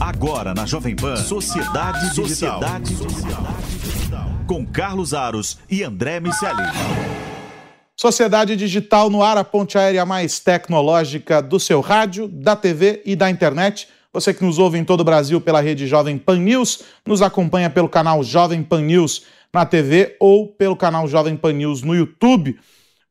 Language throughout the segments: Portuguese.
Agora na Jovem Pan, Sociedade, Sociedade Digital. Com Carlos Aros e André Miceli. Sociedade Digital no ar, a ponte aérea mais tecnológica do seu rádio, da TV e da internet. Você que nos ouve em todo o Brasil pela rede Jovem Pan News, nos acompanha pelo canal Jovem Pan News na TV ou pelo canal Jovem Pan News no YouTube.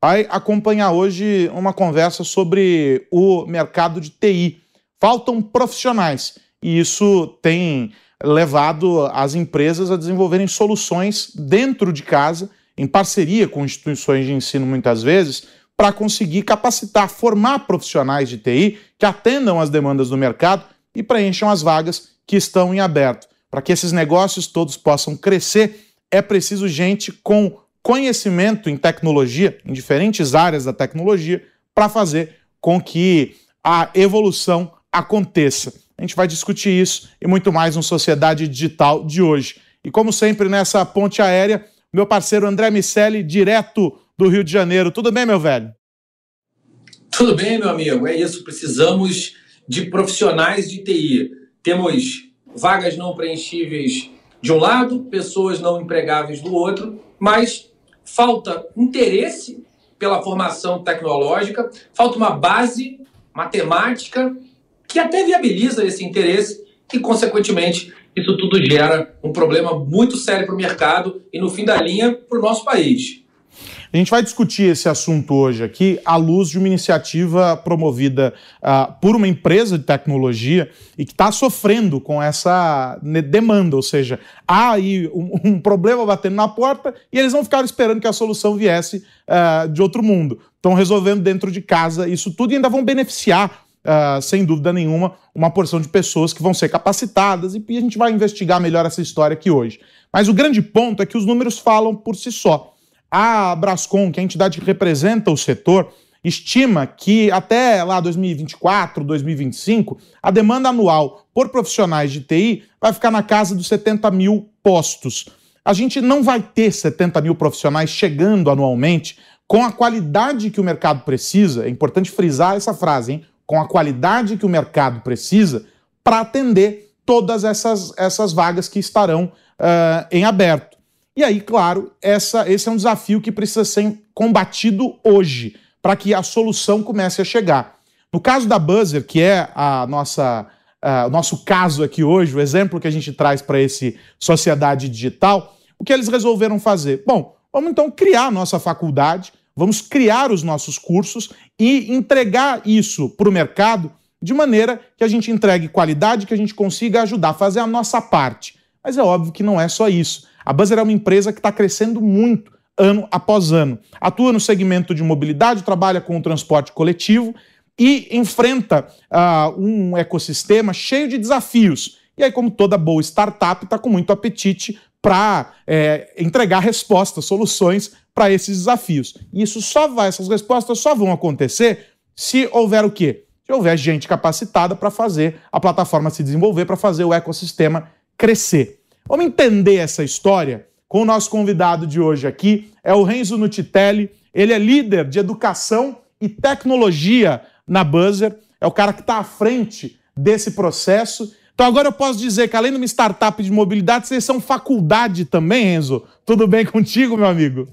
Vai acompanhar hoje uma conversa sobre o mercado de TI. Faltam profissionais e isso tem levado as empresas a desenvolverem soluções dentro de casa, em parceria com instituições de ensino muitas vezes, para conseguir capacitar, formar profissionais de TI que atendam às demandas do mercado e preencham as vagas que estão em aberto. Para que esses negócios todos possam crescer, é preciso gente com conhecimento em tecnologia, em diferentes áreas da tecnologia, para fazer com que a evolução aconteça. A gente vai discutir isso e muito mais no Sociedade Digital de hoje. E como sempre, nessa ponte aérea, meu parceiro André Miceli, direto do Rio de Janeiro. Tudo bem, meu velho? Tudo bem, meu amigo. É isso. Precisamos de profissionais de TI. Temos vagas não preenchíveis de um lado, pessoas não empregáveis do outro, mas falta interesse pela formação tecnológica, falta uma base matemática que até viabiliza esse interesse e, consequentemente, isso tudo gera um problema muito sério para o mercado e, no fim da linha, para o nosso país. A gente vai discutir esse assunto hoje aqui à luz de uma iniciativa promovida uh, por uma empresa de tecnologia e que está sofrendo com essa demanda, ou seja, há aí um, um, problema batendo na porta e eles não ficaram esperando que a solução viesse uh, de outro mundo. Estão resolvendo dentro de casa isso tudo e ainda vão beneficiar uh, sem dúvida nenhuma, uma porção de pessoas que vão ser capacitadas e a gente vai investigar melhor essa história aqui hoje. Mas o grande ponto é que os números falam por si só. A Brascom, que é a entidade que representa o setor, estima que até lá 2024, 2025, a demanda anual por profissionais de TI vai ficar na casa dos 70 mil postos. A gente não vai ter 70 mil profissionais chegando anualmente com a qualidade que o mercado precisa. É importante frisar essa frase, hein? Com a qualidade que o mercado precisa para atender todas essas, essas vagas que estarão uh, em aberto. E aí, claro, essa, esse é um desafio que precisa ser combatido hoje, para que a solução comece a chegar. No caso da Buzzer, que é a nossa, uh, o nosso caso aqui hoje, o exemplo que a gente traz para esse sociedade digital, o que eles resolveram fazer? Bom, vamos então criar a nossa faculdade, Vamos criar os nossos cursos e entregar isso para o mercado de maneira que a gente entregue qualidade, que a gente consiga ajudar a fazer a nossa parte. Mas é óbvio que não é só isso. A Buzzer é uma empresa que está crescendo muito ano após ano. Atua no segmento de mobilidade, trabalha com o transporte coletivo e enfrenta uh, um ecossistema cheio de desafios. E aí, como toda boa startup, está com muito apetite para é, entregar respostas, soluções para esses desafios. E isso só vai, essas respostas só vão acontecer se houver o quê? Se houver gente capacitada para fazer a plataforma se desenvolver, para fazer o ecossistema crescer. Vamos entender essa história com o nosso convidado de hoje aqui, é o Renzo Nutitelli. Ele é líder de educação e tecnologia na Buzzer, é o cara que está à frente desse processo então agora eu posso dizer que além de uma startup de mobilidade, vocês são faculdade também, Enzo. Tudo bem contigo, meu amigo?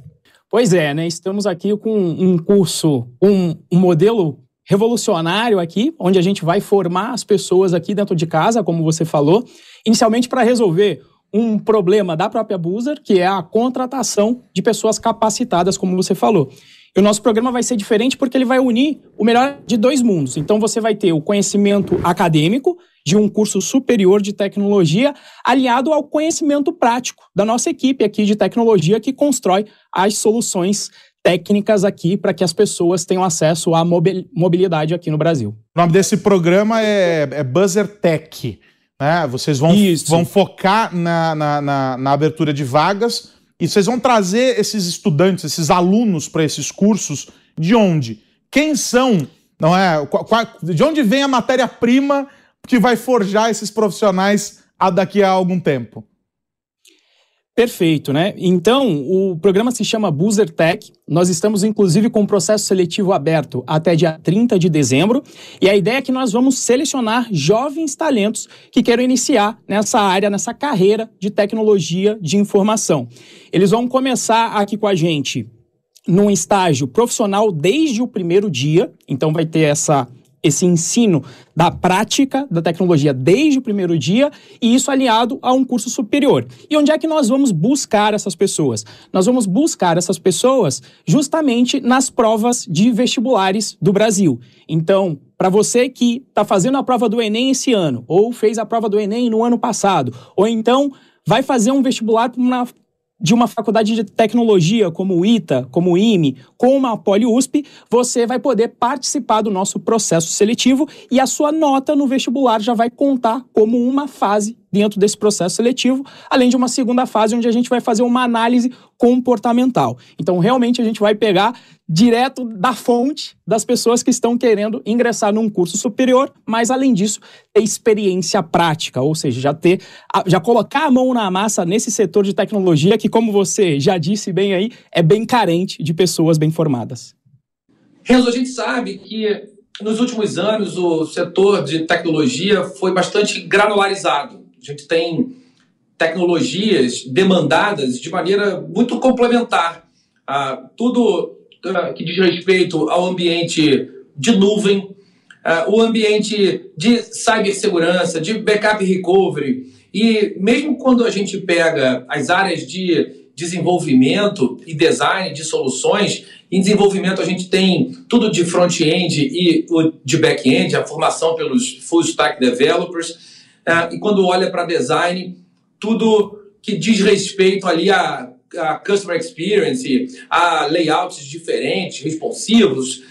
Pois é, né? Estamos aqui com um curso, um, um modelo revolucionário aqui, onde a gente vai formar as pessoas aqui dentro de casa, como você falou, inicialmente para resolver um problema da própria Boozer, que é a contratação de pessoas capacitadas, como você falou. E o nosso programa vai ser diferente porque ele vai unir o melhor de dois mundos. Então você vai ter o conhecimento acadêmico de um curso superior de tecnologia aliado ao conhecimento prático da nossa equipe aqui de tecnologia que constrói as soluções técnicas aqui para que as pessoas tenham acesso à mobilidade aqui no Brasil. O nome desse programa é, é Buzzer Tech. Né? Vocês vão, vão focar na, na, na, na abertura de vagas e vocês vão trazer esses estudantes, esses alunos para esses cursos de onde? Quem são? Não é? De onde vem a matéria-prima que vai forjar esses profissionais daqui a algum tempo? Perfeito, né? Então, o programa se chama Boozer Tech. Nós estamos, inclusive, com um processo seletivo aberto até dia 30 de dezembro. E a ideia é que nós vamos selecionar jovens talentos que queiram iniciar nessa área, nessa carreira de tecnologia de informação. Eles vão começar aqui com a gente num estágio profissional desde o primeiro dia. Então, vai ter essa esse ensino da prática da tecnologia desde o primeiro dia e isso aliado a um curso superior. E onde é que nós vamos buscar essas pessoas? Nós vamos buscar essas pessoas justamente nas provas de vestibulares do Brasil. Então, para você que está fazendo a prova do Enem esse ano, ou fez a prova do Enem no ano passado, ou então vai fazer um vestibular para uma de uma faculdade de tecnologia como o ITA, como o IME, como a PoliUSP, você vai poder participar do nosso processo seletivo e a sua nota no vestibular já vai contar como uma fase dentro desse processo seletivo, além de uma segunda fase onde a gente vai fazer uma análise comportamental. Então, realmente, a gente vai pegar direto da fonte das pessoas que estão querendo ingressar num curso superior, mas além disso, ter experiência prática, ou seja, já ter, já colocar a mão na massa nesse setor de tecnologia que, como você já disse bem aí, é bem carente de pessoas bem formadas. Renzo, a gente sabe que nos últimos anos o setor de tecnologia foi bastante granularizado. A gente tem tecnologias demandadas de maneira muito complementar. Ah, tudo ah, que diz respeito ao ambiente de nuvem, ah, o ambiente de cibersegurança, de backup recovery. E mesmo quando a gente pega as áreas de desenvolvimento e design de soluções, em desenvolvimento a gente tem tudo de front-end e de back-end, a formação pelos full stack developers. É, e quando olha para design, tudo que diz respeito ali a, a customer experience, a layouts diferentes, responsivos,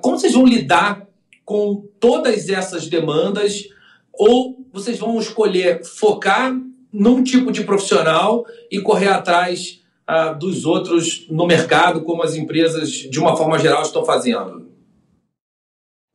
como vocês vão lidar com todas essas demandas ou vocês vão escolher focar num tipo de profissional e correr atrás uh, dos outros no mercado, como as empresas, de uma forma geral, estão fazendo?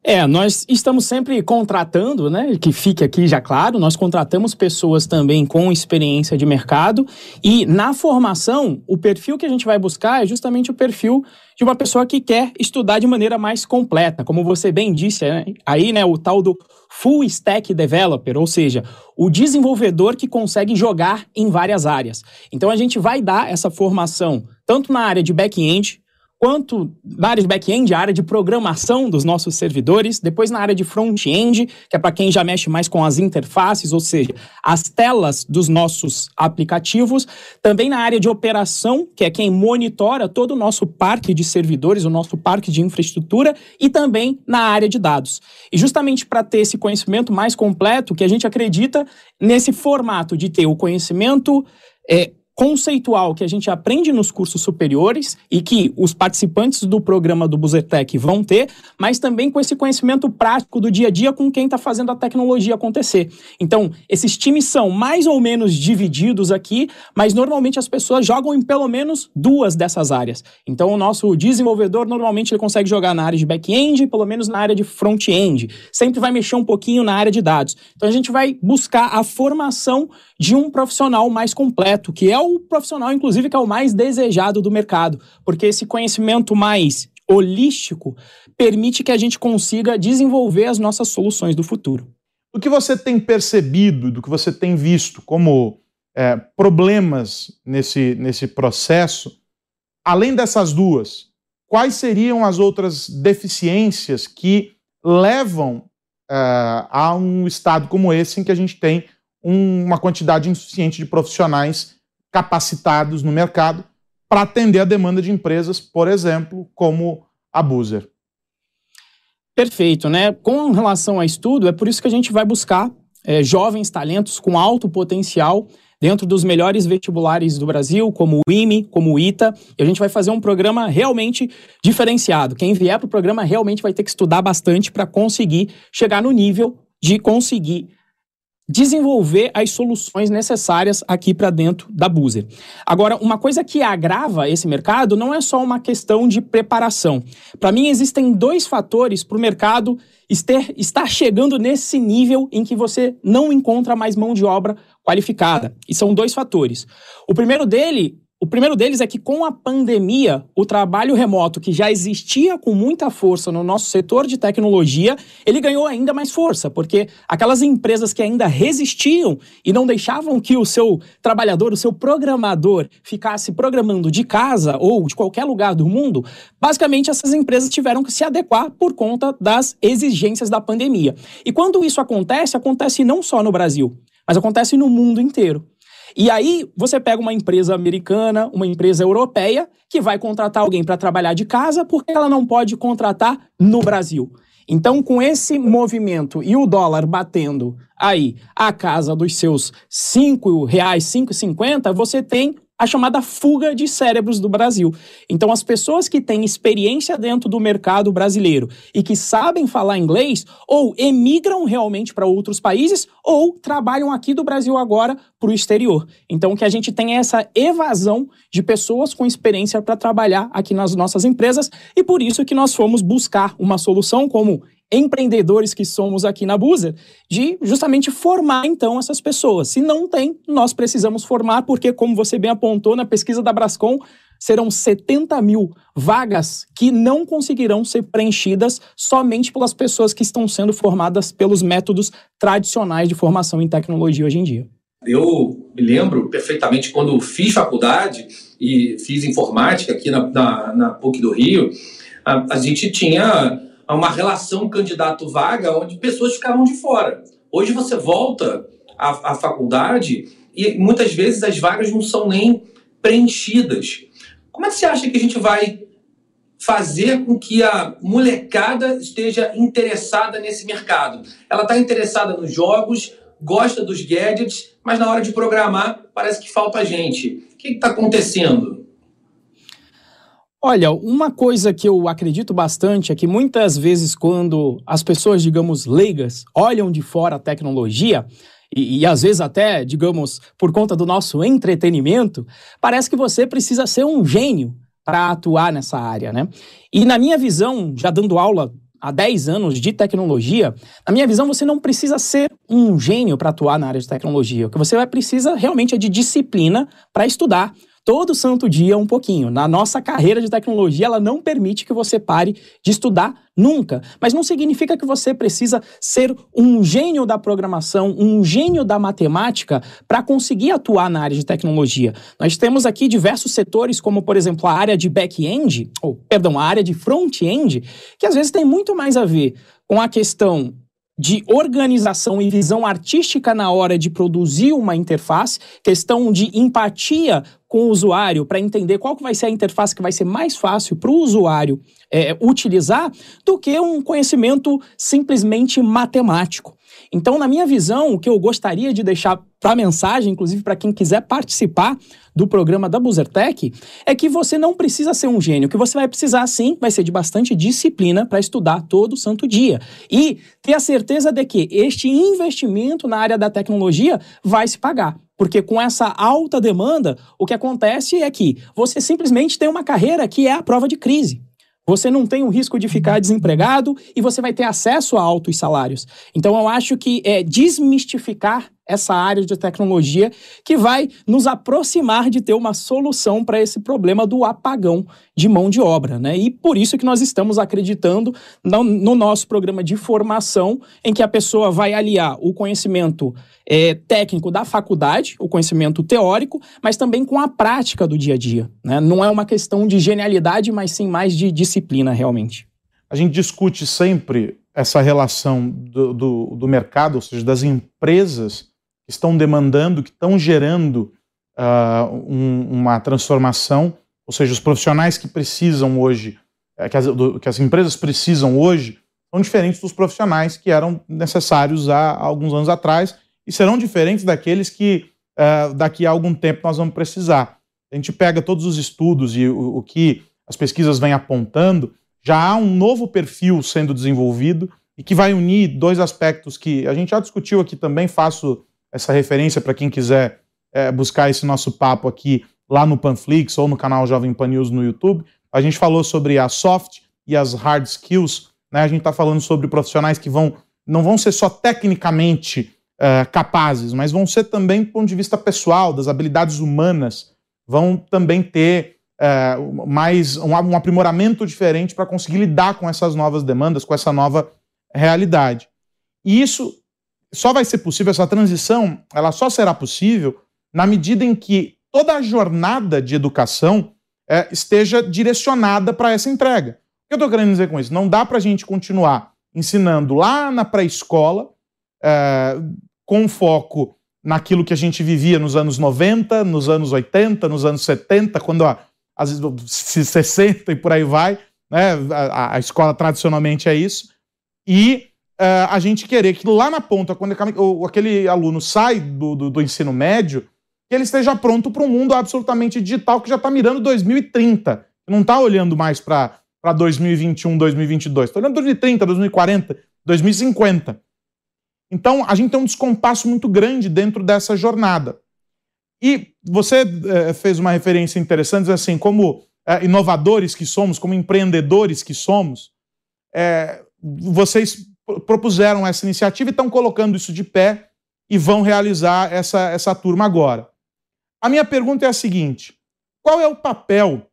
É, nós estamos sempre contratando, né? Que fique aqui já claro, nós contratamos pessoas também com experiência de mercado e na formação, o perfil que a gente vai buscar é justamente o perfil de uma pessoa que quer estudar de maneira mais completa, como você bem disse né? aí, né? O tal do full stack developer, ou seja, o desenvolvedor que consegue jogar em várias áreas. Então a gente vai dar essa formação tanto na área de back-end, quanto na área de back-end, a área de programação dos nossos servidores, depois na área de front-end, que é para quem já mexe mais com as interfaces, ou seja, as telas dos nossos aplicativos, também na área de operação, que é quem monitora todo o nosso parque de servidores, o nosso parque de infraestrutura, e também na área de dados. E justamente para ter esse conhecimento mais completo, que a gente acredita nesse formato de ter o conhecimento é, conceitual que a gente aprende nos cursos superiores e que os participantes do programa do Buzetec vão ter, mas também com esse conhecimento prático do dia a dia com quem está fazendo a tecnologia acontecer. Então, esses times são mais ou menos divididos aqui, mas normalmente as pessoas jogam em pelo menos duas dessas áreas. Então, o nosso desenvolvedor normalmente ele consegue jogar na área de back-end pelo menos na área de front-end. Sempre vai mexer um pouquinho na área de dados. Então, a gente vai buscar a formação de um profissional mais completo, que é o profissional, inclusive, que é o mais desejado do mercado, porque esse conhecimento mais holístico permite que a gente consiga desenvolver as nossas soluções do futuro. O que você tem percebido, do que você tem visto como é, problemas nesse, nesse processo, além dessas duas, quais seriam as outras deficiências que levam é, a um estado como esse em que a gente tem um, uma quantidade insuficiente de profissionais capacitados no mercado para atender a demanda de empresas, por exemplo, como a Boozer. Perfeito, né? Com relação a estudo, é por isso que a gente vai buscar é, jovens talentos com alto potencial dentro dos melhores vestibulares do Brasil, como o IME, como o ITA, e a gente vai fazer um programa realmente diferenciado. Quem vier para o programa realmente vai ter que estudar bastante para conseguir chegar no nível de conseguir desenvolver as soluções necessárias aqui para dentro da Buzer. Agora, uma coisa que agrava esse mercado não é só uma questão de preparação. Para mim, existem dois fatores para o mercado estar chegando nesse nível em que você não encontra mais mão de obra qualificada. E são dois fatores. O primeiro dele o primeiro deles é que, com a pandemia, o trabalho remoto, que já existia com muita força no nosso setor de tecnologia, ele ganhou ainda mais força, porque aquelas empresas que ainda resistiam e não deixavam que o seu trabalhador, o seu programador, ficasse programando de casa ou de qualquer lugar do mundo, basicamente essas empresas tiveram que se adequar por conta das exigências da pandemia. E quando isso acontece, acontece não só no Brasil, mas acontece no mundo inteiro. E aí você pega uma empresa americana, uma empresa europeia, que vai contratar alguém para trabalhar de casa, porque ela não pode contratar no Brasil. Então, com esse movimento e o dólar batendo aí a casa dos seus R$ 5,00, 5,50, você tem a chamada fuga de cérebros do Brasil. Então, as pessoas que têm experiência dentro do mercado brasileiro e que sabem falar inglês, ou emigram realmente para outros países, ou trabalham aqui do Brasil agora para o exterior. Então, o que a gente tem é essa evasão de pessoas com experiência para trabalhar aqui nas nossas empresas, e por isso que nós fomos buscar uma solução como empreendedores que somos aqui na Buzer, de justamente formar então essas pessoas. Se não tem, nós precisamos formar, porque, como você bem apontou na pesquisa da Brascom, serão 70 mil vagas que não conseguirão ser preenchidas somente pelas pessoas que estão sendo formadas pelos métodos tradicionais de formação em tecnologia hoje em dia. Eu me lembro perfeitamente quando fiz faculdade e fiz informática aqui na, na, na PUC do Rio, a, a gente tinha a uma relação candidato-vaga onde pessoas ficavam de fora. Hoje você volta à, à faculdade e muitas vezes as vagas não são nem preenchidas. Como é que você acha que a gente vai fazer com que a molecada esteja interessada nesse mercado? Ela está interessada nos jogos, gosta dos gadgets, mas na hora de programar parece que falta gente. O que está acontecendo? Olha, uma coisa que eu acredito bastante é que muitas vezes, quando as pessoas, digamos, leigas, olham de fora a tecnologia, e, e, às vezes até, digamos, por conta do nosso entretenimento, parece que você precisa ser um gênio para atuar nessa área, né? E na minha visão, já dando aula há 10 anos de tecnologia, na minha visão, você não precisa ser um gênio para atuar na área de tecnologia. O que você vai precisa realmente é de disciplina para estudar todo santo dia um pouquinho. Na nossa carreira de tecnologia, ela não permite que você pare de estudar nunca. Mas não significa que você precisa ser um gênio da programação, um gênio da matemática para conseguir atuar na área de tecnologia. Nós temos aqui diversos setores, como por exemplo a área de back-end, ou perdão, a área de front-end, que às vezes tem muito mais a ver com a questão de organização e visão artística na hora de produzir uma interface, questão de empatia com o usuário para entender qual que vai ser a interface que vai ser mais fácil para o usuário é, utilizar, do que um conhecimento simplesmente matemático. Então, na minha visão, o que eu gostaria de deixar para mensagem, inclusive para quem quiser participar do programa da Buzzertech, é que você não precisa ser um gênio. O que você vai precisar, sim, vai ser de bastante disciplina para estudar todo santo dia. E ter a certeza de que este investimento na área da tecnologia vai se pagar. Porque com essa alta demanda, o que acontece é que você simplesmente tem uma carreira que é a prova de crise. Você não tem o risco de ficar desempregado e você vai ter acesso a altos salários. Então, eu acho que é desmistificar essa área de tecnologia que vai nos aproximar de ter uma solução para esse problema do apagão de mão de obra, né? E por isso que nós estamos acreditando no, no nosso programa de formação, em que a pessoa vai aliar o conhecimento é, técnico da faculdade, o conhecimento teórico, mas também com a prática do dia a dia. Né? Não é uma questão de genialidade, mas sim mais de disciplina, realmente. A gente discute sempre essa relação do, do, do mercado, ou seja, das empresas que estão demandando, que estão gerando uh, um, uma transformação, ou seja, os profissionais que precisam hoje, eh, que as, do, que as empresas precisam hoje, são diferentes dos profissionais que eram necessários há, há alguns anos atrás e serão diferentes daqueles que uh, daqui a algum tempo nós vamos precisar. A gente pega todos os estudos e o, o que as pesquisas vêm apontando, já há um novo perfil sendo desenvolvido e que vai unir dois aspectos que a gente já discutiu aqui também. Faço essa referência para quem quiser é, buscar esse nosso papo aqui lá no Panflix ou no canal Jovem Pan News no YouTube. A gente falou sobre as soft e as hard skills. Né? A gente está falando sobre profissionais que vão não vão ser só tecnicamente uh, capazes, mas vão ser também do ponto de vista pessoal, das habilidades humanas, vão também ter uh, mais um, um aprimoramento diferente para conseguir lidar com essas novas demandas, com essa nova realidade. E isso só vai ser possível, essa transição, ela só será possível na medida em que toda a jornada de educação é, esteja direcionada para essa entrega. O que eu estou querendo dizer com isso? Não dá para a gente continuar ensinando lá na pré-escola, é, com foco naquilo que a gente vivia nos anos 90, nos anos 80, nos anos 70, quando às vezes 60 e por aí vai, né? A, a escola tradicionalmente é isso. E uh, a gente querer que lá na ponta, quando aquele aluno sai do, do, do ensino médio, que ele esteja pronto para um mundo absolutamente digital que já está mirando 2030. Não está olhando mais para 2021, 2022. Está olhando 2030, 2040, 2050. Então, a gente tem um descompasso muito grande dentro dessa jornada. E você é, fez uma referência interessante, assim, como é, inovadores que somos, como empreendedores que somos, vocês propuseram essa iniciativa e estão colocando isso de pé e vão realizar essa, essa turma agora. A minha pergunta é a seguinte: qual é o papel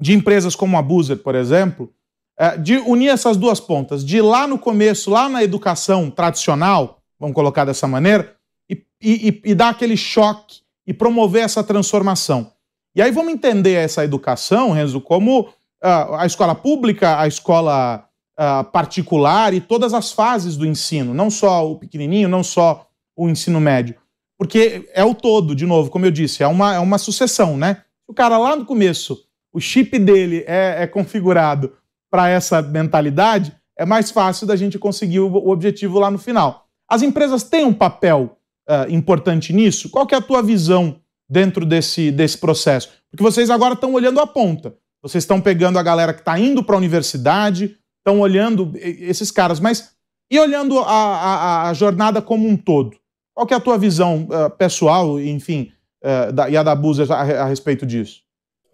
de empresas como a Boozer, por exemplo, é, de unir essas duas pontas, de ir lá no começo, lá na educação tradicional, vamos colocar dessa maneira, e, e, e dar aquele choque e promover essa transformação. E aí vamos entender essa educação, Renzo, como uh, a escola pública, a escola uh, particular e todas as fases do ensino, não só o pequenininho, não só o ensino médio. Porque é o todo, de novo, como eu disse, é uma, é uma sucessão, né? O cara lá no começo, o chip dele é, é configurado para essa mentalidade, é mais fácil da gente conseguir o, o, objetivo lá no final. As empresas têm um papel uh, importante nisso? Qual que é a tua visão dentro desse, desse processo? Porque vocês agora estão olhando a ponta. Vocês estão pegando a galera que está indo para a universidade, estão olhando esses caras, mas e olhando a, a, a jornada como um todo? Qual é a tua visão uh, pessoal, enfim, uh, da, e a da Buzer a, a, respeito disso?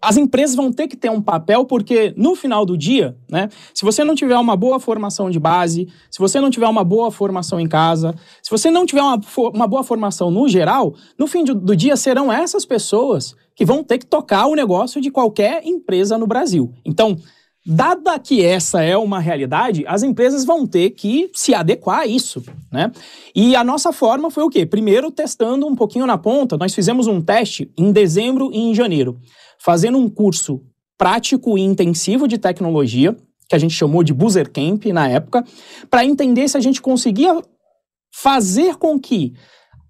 As empresas vão ter que ter um papel, porque no final do dia, né, se você não tiver uma boa formação de base, se você não tiver uma boa formação em casa, se você não tiver uma, uma boa formação no geral, no fim do, do dia serão essas pessoas que vão ter que tocar o negócio de qualquer empresa no Brasil. Então, Dada que essa é uma realidade, as empresas vão ter que se adequar a isso, né? E a nossa forma foi o quê? Primeiro, testando um pouquinho na ponta. Nós fizemos um teste em dezembro e em janeiro, fazendo um curso prático e intensivo de tecnologia, que a gente chamou de Boozer Camp na época, para entender se a gente conseguia fazer com que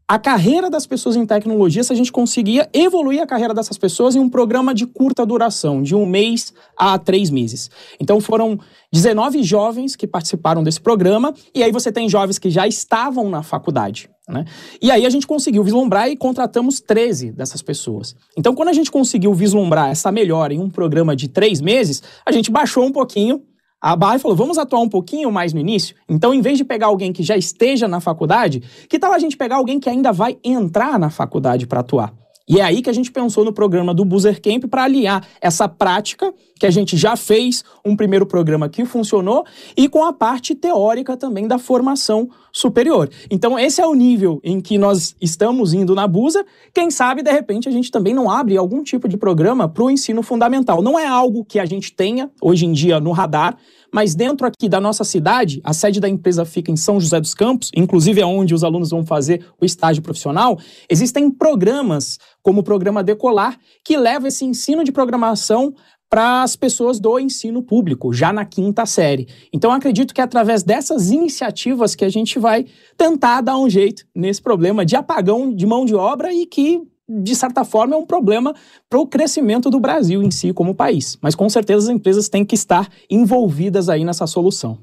a carreira das pessoas em tecnologia, se a gente conseguia evoluir a carreira dessas pessoas em um programa de curta duração, de um mês a três meses. Então foram 19 jovens que participaram desse programa, e aí você tem jovens que já estavam na faculdade. Né? E aí a gente conseguiu vislumbrar e contratamos 13 dessas pessoas. Então, quando a gente conseguiu vislumbrar essa melhora em um programa de três meses, a gente baixou um pouquinho a Bahia falou: vamos atuar um pouquinho mais no início? Então, em vez de pegar alguém que já esteja na faculdade, que tal a gente pegar alguém que ainda vai entrar na faculdade para atuar? E é aí que a gente pensou no programa do Boozer Camp para alinhar essa prática, que a gente já fez um primeiro programa que funcionou, e com a parte teórica também da formação superior. Então, esse é o nível em que nós estamos indo na Boozer. Quem sabe, de repente, a gente também não abre algum tipo de programa para o ensino fundamental. Não é algo que a gente tenha hoje em dia no radar, mas dentro aqui da nossa cidade, a sede da empresa fica em São José dos Campos, inclusive é onde os alunos vão fazer o estágio profissional. Existem programas, como o programa Decolar, que leva esse ensino de programação para as pessoas do ensino público, já na quinta série. Então, acredito que é através dessas iniciativas que a gente vai tentar dar um jeito nesse problema de apagão de mão de obra e que de certa forma, é um problema para o crescimento do Brasil em si como país. Mas com certeza as empresas têm que estar envolvidas aí nessa solução.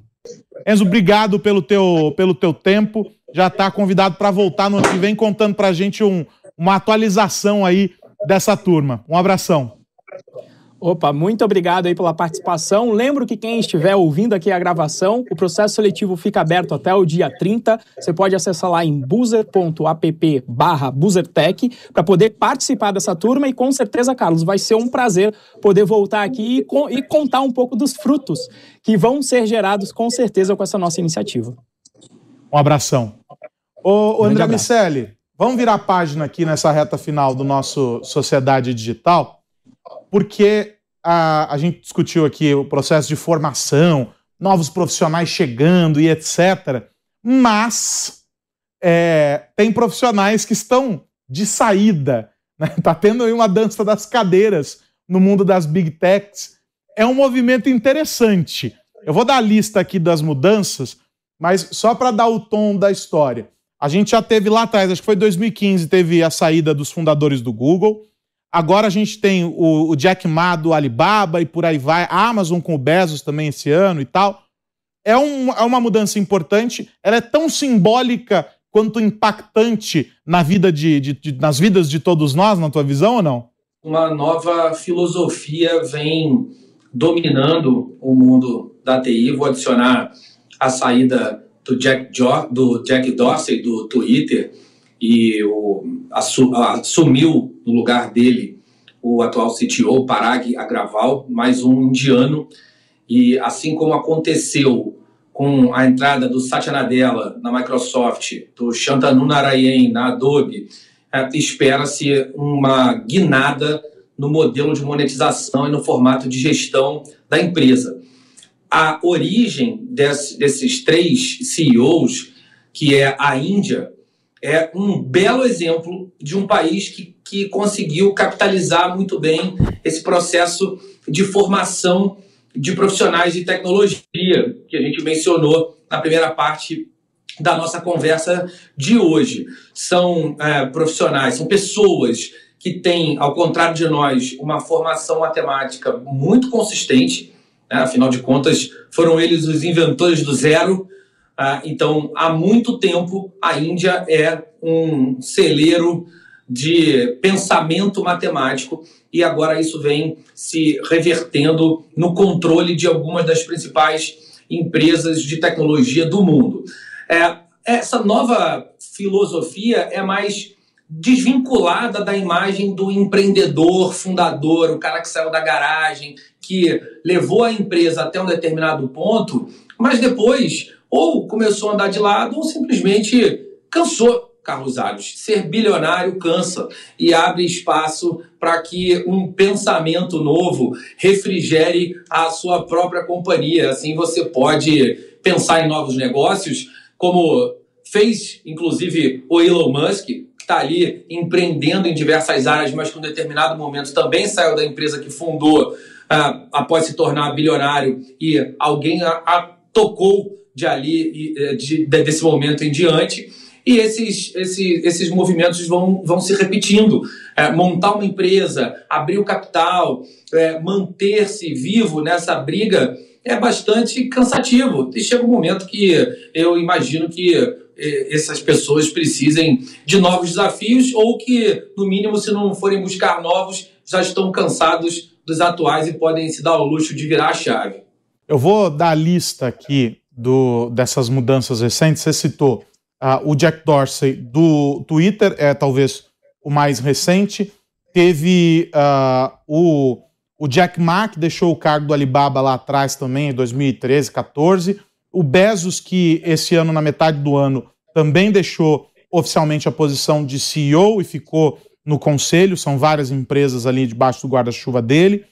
Enzo, obrigado pelo teu, pelo teu tempo. Já está convidado para voltar no ano que vem contando para a gente um, uma atualização aí dessa turma. Um abração. Opa, muito obrigado aí pela participação. Lembro que quem estiver ouvindo aqui a gravação, o processo seletivo fica aberto até o dia 30. Você pode acessar lá em buzzer.app barra buzzertech para poder participar dessa turma e com certeza, Carlos, vai ser um prazer poder voltar aqui e, e contar um pouco dos frutos que vão ser gerados com certeza com essa nossa iniciativa. Um abração. Ô, ô André Miceli, vamos virar a página aqui nessa reta final do nosso Sociedade Digital porque a, a gente discutiu aqui o processo de formação, novos profissionais chegando e etc. Mas é, tem profissionais que estão de saída. Né? Tá tendo aí uma dança das cadeiras no mundo das big techs. É um movimento interessante. Eu vou dar a lista aqui das mudanças, mas só para dar o tom da história. A gente já teve lá atrás, acho que foi 2015, teve a saída dos fundadores do Google. Agora a gente tem o, o Jack Ma do Alibaba e por aí vai, a Amazon com o Bezos também esse ano e tal. É, um, é uma mudança importante, ela é tão simbólica quanto impactante na vida de, de, de, nas vidas de todos nós, na tua visão ou não? Uma nova filosofia vem dominando o mundo da TI. Vou adicionar a saída do Jack, jo do Jack Dorsey do Twitter e o, assumiu no lugar dele o atual CTO, Parag Agraval, mais um indiano. E assim como aconteceu com a entrada do Satya Nadella na Microsoft, do Shantanu Narayan na Adobe, é, espera-se uma guinada no modelo de monetização e no formato de gestão da empresa. A origem desse, desses três CEOs, que é a Índia, é um belo exemplo de um país que, que conseguiu capitalizar muito bem esse processo de formação de profissionais de tecnologia que a gente mencionou na primeira parte da nossa conversa de hoje. São é, profissionais, são pessoas que têm, ao contrário de nós, uma formação matemática muito consistente. Né? Afinal de contas, foram eles os inventores do zero ah, então, há muito tempo, a Índia é um celeiro de pensamento matemático e agora isso vem se revertendo no controle de algumas das principais empresas de tecnologia do mundo. É, essa nova filosofia é mais desvinculada da imagem do empreendedor, fundador, o cara que saiu da garagem, que levou a empresa até um determinado ponto, mas depois ou começou a andar de lado ou simplesmente cansou. Carlos Aros. Ser bilionário cansa e abre espaço para que um pensamento novo refrigere a sua própria companhia. Assim você pode pensar em novos negócios, como fez inclusive o Elon Musk, que está ali empreendendo em diversas áreas, mas que em um determinado momento também saiu da empresa que fundou uh, após se tornar bilionário e alguém a, a tocou de ali, eh, de, de, desse momento em diante. E esses, esses, esses movimentos vão, vão se repetindo. É, montar uma empresa, abrir o capital, é, manter-se vivo nessa briga é bastante cansativo. E chega um momento que eu imagino que é, essas pessoas precisem de novos desafios ou que, no mínimo, se não forem buscar novos, já estão cansados dos atuais e podem se dar ao luxo de virar a chave. Eu vou dar a lista aqui do, dessas mudanças recentes, você citou uh, o Jack Dorsey do Twitter, é talvez o mais recente. Teve uh, o, o Jack Ma, que deixou o cargo do Alibaba lá atrás também, em 2013, 14. O Bezos, que esse ano, na metade do ano, também deixou oficialmente a posição de CEO e ficou no conselho, são várias empresas ali debaixo do guarda-chuva dele.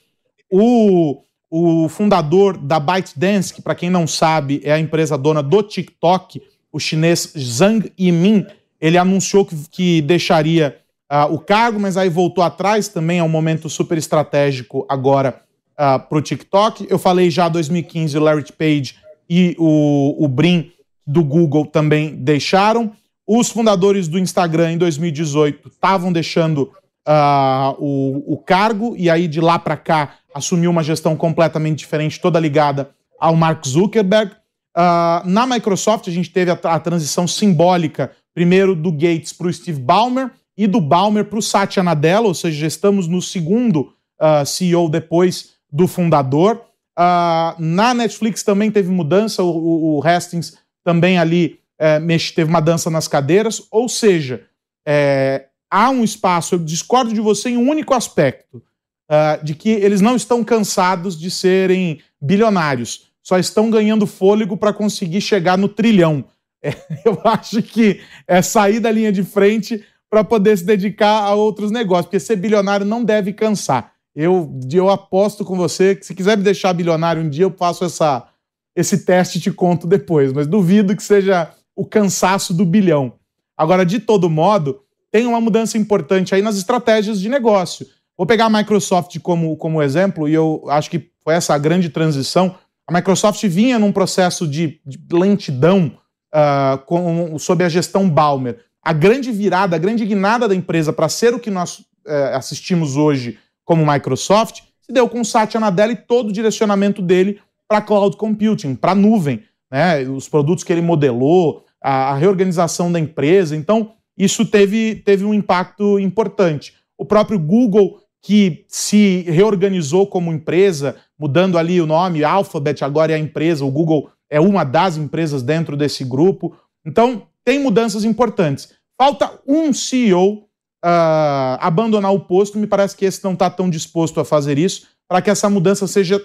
O o fundador da ByteDance, que para quem não sabe é a empresa dona do TikTok, o chinês Zhang Yimin, ele anunciou que, que deixaria uh, o cargo, mas aí voltou atrás também, é um momento super estratégico agora uh, ah, para o TikTok. Eu falei já 2015, o Larry Page e o, o Brin do Google também deixaram. Os fundadores do Instagram em 2018 estavam deixando uh, o, o cargo, e aí de lá para cá assumiu uma gestão completamente diferente, toda ligada ao Mark Zuckerberg. Uh, na Microsoft, a gente teve a, a transição simbólica, primeiro do Gates para o Steve Ballmer e do Ballmer para o Satya Nadella, ou seja, estamos no segundo uh, CEO depois do fundador. Uh, na Netflix também teve mudança, o, o Hastings também ali é, teve uma dança nas cadeiras, ou seja, é, há um espaço, eu discordo de você em um único aspecto, uh, de que eles não estão cansados de serem bilionários, só estão ganhando fôlego para conseguir chegar no trilhão. É, eu acho que é sair da linha de frente para poder se dedicar a outros negócios, porque ser bilionário não deve cansar. Eu, eu aposto com você que se quiser me deixar bilionário um dia, eu faço essa, esse teste e te conto depois, mas duvido que seja o cansaço do bilhão. Agora, de todo modo, tem uma mudança importante aí nas estratégias de negócio. Vou pegar a Microsoft como, como exemplo, e eu acho que foi essa a grande transição. A Microsoft vinha num processo de, de lentidão uh, com, sob a gestão Balmer. A grande virada, a grande guinada da empresa para ser o que nós uh, assistimos hoje como Microsoft se deu com o Satya Nadella e todo o direcionamento dele para cloud computing, para nuvem, né? os produtos que ele modelou, a, a, reorganização da empresa. Então, isso teve, teve um impacto importante. O próprio Google, que se reorganizou como empresa, mudando ali o nome, Alphabet agora é a empresa, o Google é uma das empresas dentro desse grupo. Então, tem mudanças importantes. Falta um CEO uh, ah, abandonar o posto, me parece que esse não está tão disposto a fazer isso, para que essa mudança seja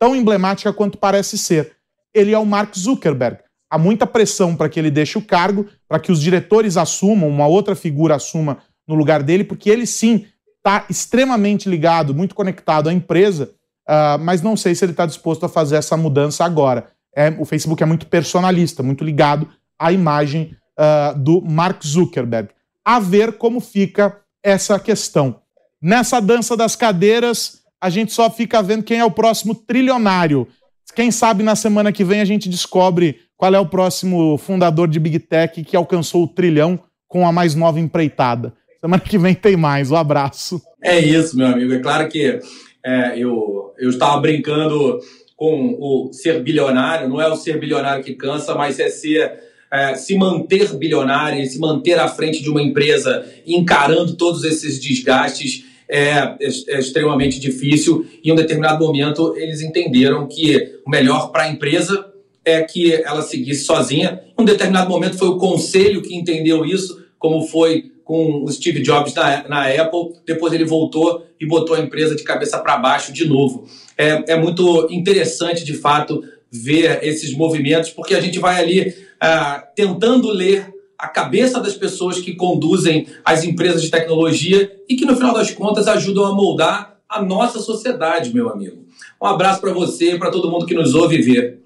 tão emblemática quanto parece ser. Ele é o Mark Zuckerberg. Há muita pressão para que ele deixe o cargo, para que os diretores assumam, uma outra figura assuma no lugar dele, porque ele sim está extremamente ligado, muito conectado à empresa, uh, mas não sei se ele está disposto a fazer essa mudança agora é, o Facebook é muito personalista, muito ligado à imagem uh, do Mark Zuckerberg. A ver como fica essa questão. Nessa dança das cadeiras, a gente só fica vendo quem é o próximo trilionário. Quem sabe na semana que vem a gente descobre qual é o próximo fundador de Big Tech que alcançou o trilhão com a mais nova empreitada. Semana que vem tem mais. Um abraço. É isso, meu amigo. É claro que é, eu, eu estava brincando com o ser bilionário, não é o ser bilionário que cansa, mas é ser é, se manter bilionário, se manter à frente de uma empresa, encarando todos esses desgastes, é, é, é extremamente difícil. E em um determinado momento, eles entenderam que o melhor para a empresa é que ela seguisse sozinha. Em um determinado momento, foi o conselho que entendeu isso, como foi com o Steve Jobs na, na Apple. Depois ele voltou e botou a empresa de cabeça para baixo de novo é, é muito interessante, de fato, ver esses movimentos, porque a gente vai ali ah, tentando ler a cabeça das pessoas que conduzem as empresas de tecnologia e que, no final das contas, ajudam a moldar a nossa sociedade, meu amigo. Um abraço para você e para todo mundo que nos ouve ver.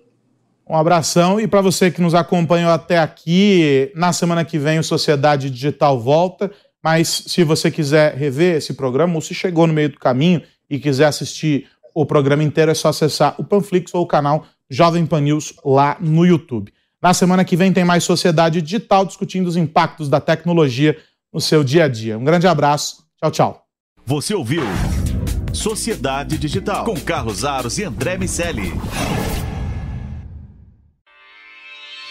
Um abração e para você que nos acompanhou até aqui, na semana que vem o Sociedade Digital volta, mas se você quiser rever esse programa ou se chegou no meio do caminho e quiser assistir o programa inteiro é só acessar o Panflix ou o canal Jovem Pan News lá no YouTube. Na semana que vem tem mais Sociedade Digital discutindo os impactos da tecnologia no seu dia a dia. Um grande abraço. Tchau, tchau. Você ouviu Sociedade Digital com Carlos Aros e André Miscelli.